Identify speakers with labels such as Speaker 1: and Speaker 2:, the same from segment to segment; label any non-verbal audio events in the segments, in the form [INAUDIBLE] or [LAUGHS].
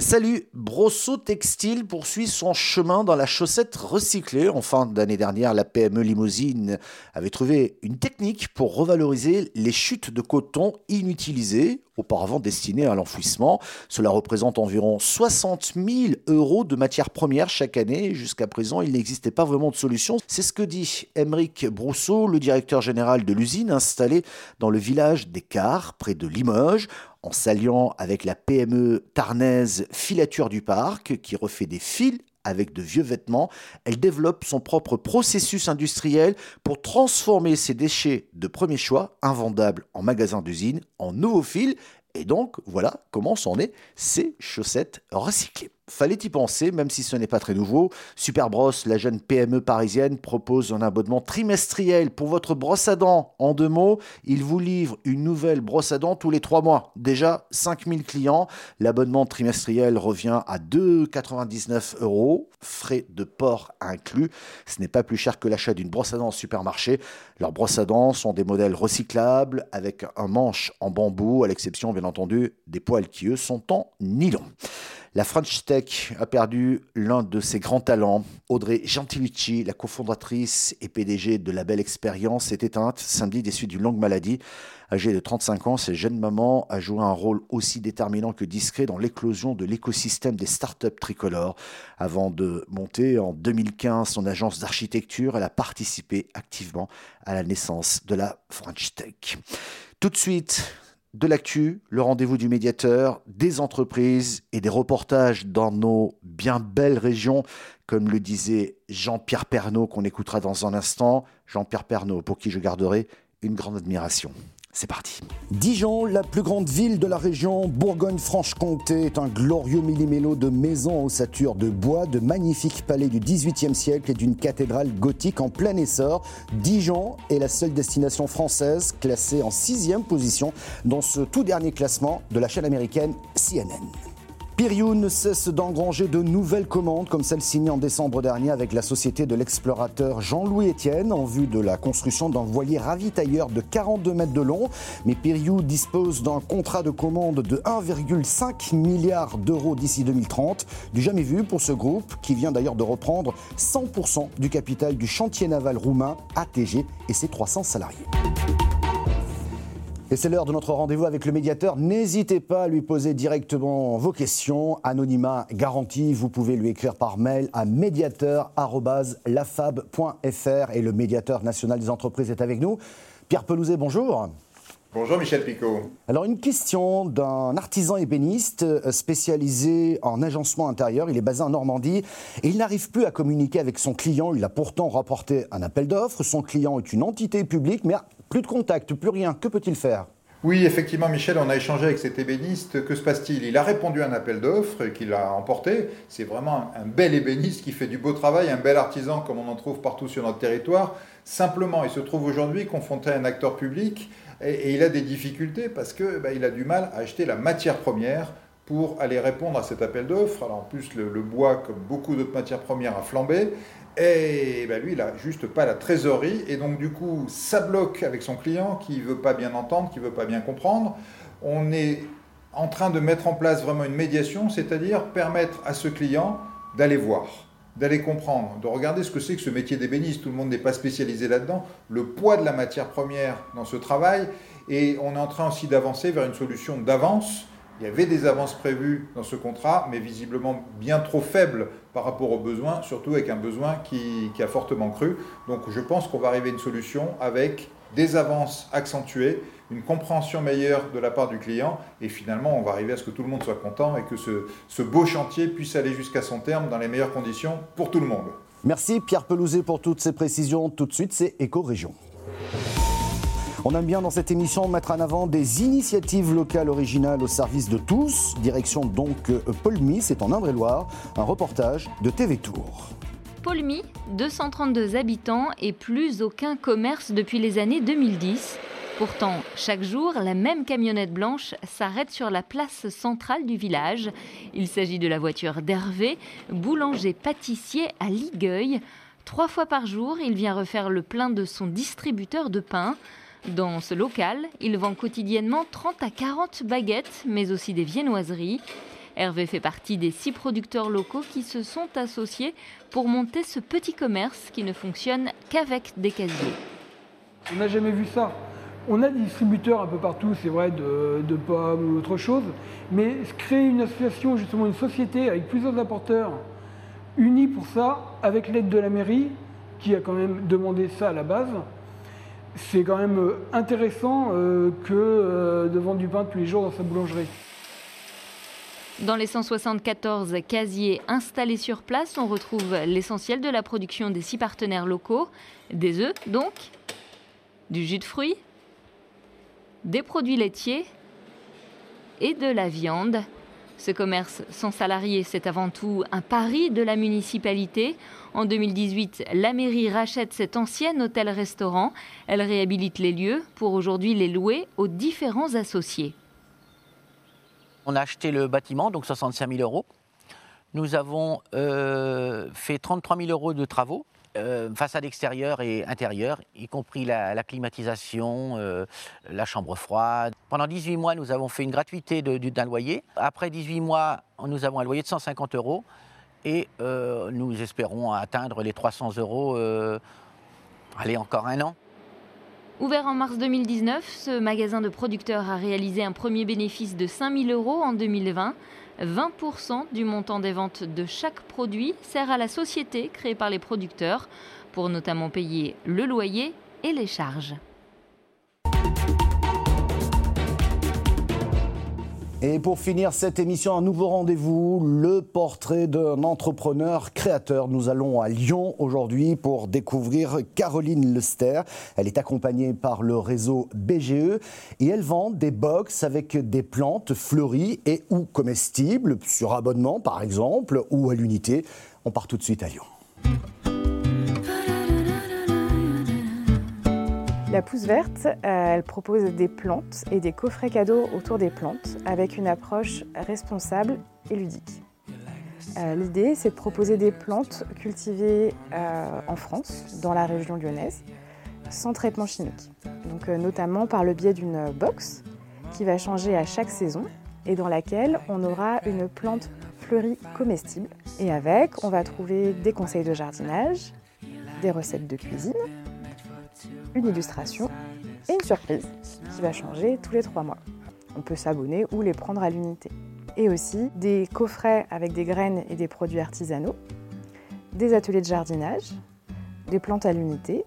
Speaker 1: Salut, Brosso Textile poursuit son chemin dans la chaussette recyclée. En fin d'année dernière, la PME Limousine avait trouvé une technique pour revaloriser les chutes de coton inutilisées, auparavant destinées à l'enfouissement. Cela représente environ 60 000 euros de matières premières chaque année. Jusqu'à présent, il n'existait pas vraiment de solution. C'est ce que dit Émeric Brousseau, le directeur général de l'usine installée dans le village des Cars, près de Limoges en s'alliant avec la PME tarnaise Filature du Parc, qui refait des fils avec de vieux vêtements, elle développe son propre processus industriel pour transformer ses déchets de premier choix, invendables en magasin d'usine, en nouveaux fils. Et donc, voilà comment sont nées ces chaussettes recyclées. Fallait y penser, même si ce n'est pas très nouveau. Superbrosse, la jeune PME parisienne, propose un abonnement trimestriel pour votre brosse à dents. En deux mots, il vous livre une nouvelle brosse à dents tous les trois mois. Déjà 5000 clients. L'abonnement trimestriel revient à 2,99 euros, frais de port inclus. Ce n'est pas plus cher que l'achat d'une brosse à dents au supermarché. Leurs brosses à dents sont des modèles recyclables avec un manche en bambou, à l'exception bien entendu des poils qui eux sont en nylon. La French Tech a perdu l'un de ses grands talents. Audrey Gentilucci, la cofondatrice et PDG de la Belle Expérience, est éteinte samedi des suites d'une longue maladie. Âgée de 35 ans, cette jeune maman a joué un rôle aussi déterminant que discret dans l'éclosion de l'écosystème des startups tricolores. Avant de monter en 2015 son agence d'architecture, elle a participé activement à la naissance de la French Tech. Tout de suite, de l'actu, le rendez-vous du médiateur, des entreprises et des reportages dans nos bien belles régions, comme le disait Jean-Pierre Pernaud qu'on écoutera dans un instant. Jean-Pierre Pernaud, pour qui je garderai une grande admiration. C'est parti. Dijon, la plus grande ville de la région Bourgogne-Franche-Comté, est un glorieux millimélo de maisons ossature de bois, de magnifiques palais du XVIIIe siècle et d'une cathédrale gothique en plein essor. Dijon est la seule destination française classée en sixième position dans ce tout dernier classement de la chaîne américaine CNN. Piriou ne cesse d'engranger de nouvelles commandes comme celle signée en décembre dernier avec la société de l'explorateur Jean-Louis Etienne en vue de la construction d'un voilier ravitailleur de 42 mètres de long. Mais Piriou dispose d'un contrat de commande de 1,5 milliard d'euros d'ici 2030, du jamais vu pour ce groupe qui vient d'ailleurs de reprendre 100% du capital du chantier naval roumain ATG et ses 300 salariés. Et c'est l'heure de notre rendez-vous avec le médiateur. N'hésitez pas à lui poser directement vos questions. Anonymat garanti, vous pouvez lui écrire par mail à médiateur.lafab.fr et le médiateur national des entreprises est avec nous. Pierre Pelouzet, bonjour.
Speaker 2: Bonjour Michel Picot.
Speaker 1: Alors une question d'un artisan ébéniste euh, spécialisé en agencement intérieur. Il est basé en Normandie et il n'arrive plus à communiquer avec son client. Il a pourtant rapporté un appel d'offres. Son client est une entité publique, mais plus de contact, plus rien. Que peut-il faire?
Speaker 2: Oui, effectivement, Michel, on a échangé avec cet ébéniste. Que se passe-t-il? Il a répondu à un appel d'offres qu'il a emporté. C'est vraiment un bel ébéniste qui fait du beau travail, un bel artisan comme on en trouve partout sur notre territoire. Simplement, il se trouve aujourd'hui confronté à un acteur public et, il a des difficultés parce qu'il bah, a du mal à acheter la matière première pour aller répondre à cet appel d'offres. Alors en plus, le, bois, comme beaucoup d'autres matières premières, a flambé. Et ben lui, il n'a juste pas la trésorerie. Et donc, du coup, ça bloque avec son client qui ne veut pas bien entendre, qui ne veut pas bien comprendre. On est en train de mettre en place vraiment une médiation, c'est-à-dire permettre à ce client d'aller voir, d'aller comprendre, de regarder ce que c'est que ce métier d'ébéniste. Tout le monde n'est pas spécialisé là-dedans. Le poids de la matière première dans ce travail. Et on est en train aussi d'avancer vers une solution d'avance il y avait des avances prévues dans ce contrat, mais visiblement bien trop faibles par rapport aux besoins, surtout avec un besoin qui, a fortement cru. Donc je pense qu'on va arriver à une solution avec des avances accentuées, une compréhension meilleure de la part du client, et finalement on va arriver à ce que tout le monde soit content et que ce, beau chantier puisse aller jusqu'à son terme dans les meilleures conditions pour tout le monde.
Speaker 1: Merci Pierre Pelouzet pour toutes ces précisions. Tout de suite, c'est Éco-Région. On aime bien dans cette émission mettre en avant des initiatives locales originales au service de tous. Direction donc euh, Paulmy, c'est en Indre-et-Loire, un reportage de TV Tour.
Speaker 3: Paulmy, 232 habitants et plus aucun commerce depuis les années 2010. Pourtant, chaque jour, la même camionnette blanche s'arrête sur la place centrale du village. Il s'agit de la voiture d'Hervé, boulanger-pâtissier à Ligueuil. Trois fois par jour, il vient refaire le plein de son distributeur de pain. Dans ce local, il vend quotidiennement 30 à 40 baguettes, mais aussi des viennoiseries. Hervé fait partie des six producteurs locaux qui se sont associés pour monter ce petit commerce qui ne fonctionne qu'avec des casiers.
Speaker 4: On n'a jamais vu ça. On a des distributeurs un peu partout, c'est vrai, de, pommes ou autre chose, mais créer une association, justement une société avec plusieurs apporteurs unis pour ça, avec l'aide de la mairie, qui a quand même demandé ça à la base, c'est quand même euh, intéressant euh, que euh, de vendre du pain tous les jours dans sa boulangerie.
Speaker 3: Dans les 174 casiers installés sur place, on retrouve l'essentiel de la production des six partenaires locaux, des œufs donc, du jus de fruits, des produits laitiers et de la viande. Ce commerce sans salariés, c'est avant tout un pari de la municipalité. En 2018, la mairie rachète cet ancien hôtel-restaurant. Elle réhabilite les lieux pour aujourd'hui les louer aux différents associés.
Speaker 5: On a acheté le bâtiment, donc 65 000 euros. Nous avons euh, fait 33 000 euros de travaux, euh, façade extérieure et intérieure, y compris la, climatisation, euh, la chambre froide. Pendant 18 mois, nous avons fait une gratuité d'un loyer. Après 18 mois, nous avons un loyer de 150 euros et nous espérons atteindre les 300 euros, allez, encore un an.
Speaker 3: Ouvert en mars 2019, ce magasin de producteurs a réalisé un premier bénéfice de 5 000 euros en 2020. 20% du montant des ventes de chaque produit sert à la société créée par les producteurs pour notamment payer le loyer et les charges.
Speaker 1: Et pour finir cette émission, un nouveau rendez-vous, le portrait d'un entrepreneur créateur. Nous allons à Lyon aujourd'hui pour découvrir Caroline Lester. Elle est accompagnée par le réseau BGE et elle vend des box avec des plantes fleuries et ou comestibles, sur abonnement par exemple, ou à l'unité. On part tout de suite à Lyon.
Speaker 6: La Pousse Verte, euh, elle propose des plantes et des coffrets cadeaux autour des plantes avec une approche responsable et ludique. Euh, l'idée, c'est de proposer des plantes cultivées euh, en France, dans la région lyonnaise, sans traitement chimique. Donc, notamment par le biais d'une box qui va changer à chaque saison et dans laquelle on aura une plante fleurie comestible. Et avec, on va trouver des conseils de jardinage, des recettes de cuisine, une illustration et une surprise qui va changer tous les trois mois. On peut s'abonner ou les prendre à l'unité. Et aussi des coffrets avec des graines et des produits artisanaux, des ateliers de jardinage, des plantes à l'unité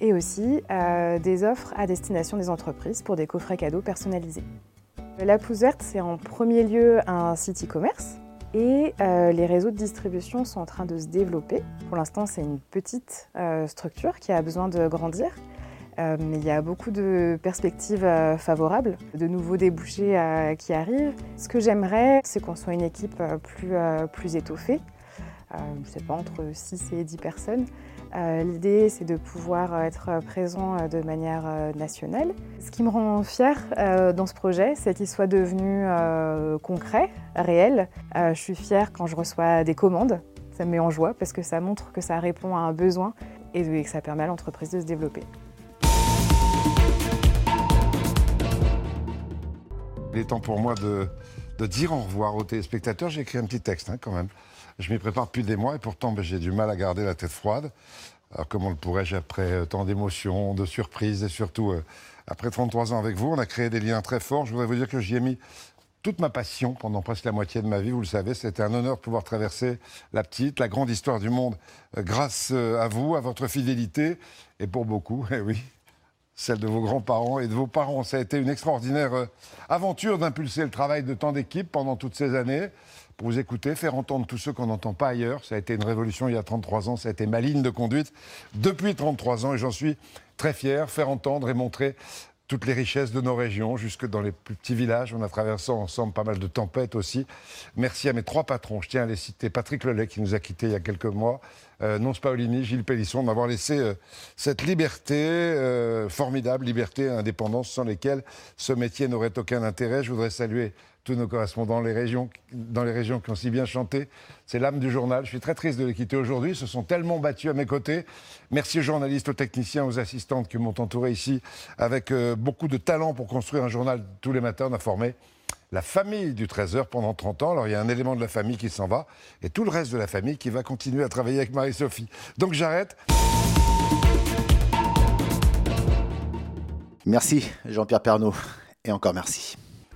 Speaker 6: et aussi euh, des offres à destination des entreprises pour des coffrets cadeaux personnalisés. La Pousse Verte, c'est en premier lieu un site e-commerce et euh, les réseaux de distribution sont en train de se développer. Pour l'instant, c'est une petite euh, structure qui a besoin de grandir. Euh, mais il y a beaucoup de perspectives favorables, de nouveaux débouchés qui arrivent. Ce que j'aimerais, c'est qu'on soit une équipe plus, plus étoffée, je ne sais pas, entre 6 et 10 personnes, euh, l'idée, c'est de pouvoir être présent euh, de manière euh, nationale. Ce qui me rend fière dans ce projet, c'est qu'il soit devenu concret, réel. Je suis fière quand je reçois des commandes. Ça me met en joie parce que ça montre que ça répond à un besoin et que ça permet à l'entreprise de se développer.
Speaker 7: Il est temps pour moi de, dire au revoir aux téléspectateurs. J'ai écrit un petit texte hein, quand même. Je m'y prépare depuis des mois et pourtant ben, j'ai du mal à garder la tête froide. Alors comment le pourrais-je après euh, tant d'émotions, de surprises et surtout euh, après 33 ans avec vous On a créé des liens très forts. Je voudrais vous dire que j'y ai mis toute ma passion pendant presque la moitié de ma vie, vous le savez. C'était un honneur de pouvoir traverser la petite, la grande histoire du monde euh, grâce à vous, à votre fidélité et pour beaucoup, [LAUGHS] eh oui, celle de vos grands-parents et de vos parents. Ça a été une extraordinaire aventure d'impulser le travail de tant d'équipes pendant toutes ces années pour vous écouter, faire entendre tous ceux qu'on n'entend pas ailleurs. Ça a été une révolution il y a 33 ans, ça a été ma ligne de conduite depuis 33 ans et j'en suis très fier. Faire entendre et montrer toutes les richesses de nos régions, jusque dans les plus petits villages. On a traversé ensemble pas mal de tempêtes aussi. Merci à mes trois patrons. Je tiens à les citer. Patrick Lelay, qui nous a quittés il y a quelques mois. Euh, Nonce Paolini, Gilles Pélisson, m'avoir laissé euh, cette liberté, euh, formidable liberté et indépendance, sans lesquelles ce métier n'aurait aucun intérêt. Je voudrais saluer tous nos correspondants les régions, dans les régions qui ont si bien chanté. C'est l'âme du journal. Je suis très triste de les quitter aujourd'hui. Ils se sont tellement battus à mes côtés. Merci aux journalistes, aux techniciens, aux assistantes qui m'ont entouré ici avec euh, beaucoup de talent pour construire un journal tous les matins. On a formé la famille du trésor pendant 30 ans. Alors il y a un élément de la famille qui s'en va et tout le reste de la famille qui va continuer à travailler avec Marie-Sophie. Donc j'arrête.
Speaker 1: Merci Jean-Pierre Pernaud et encore merci.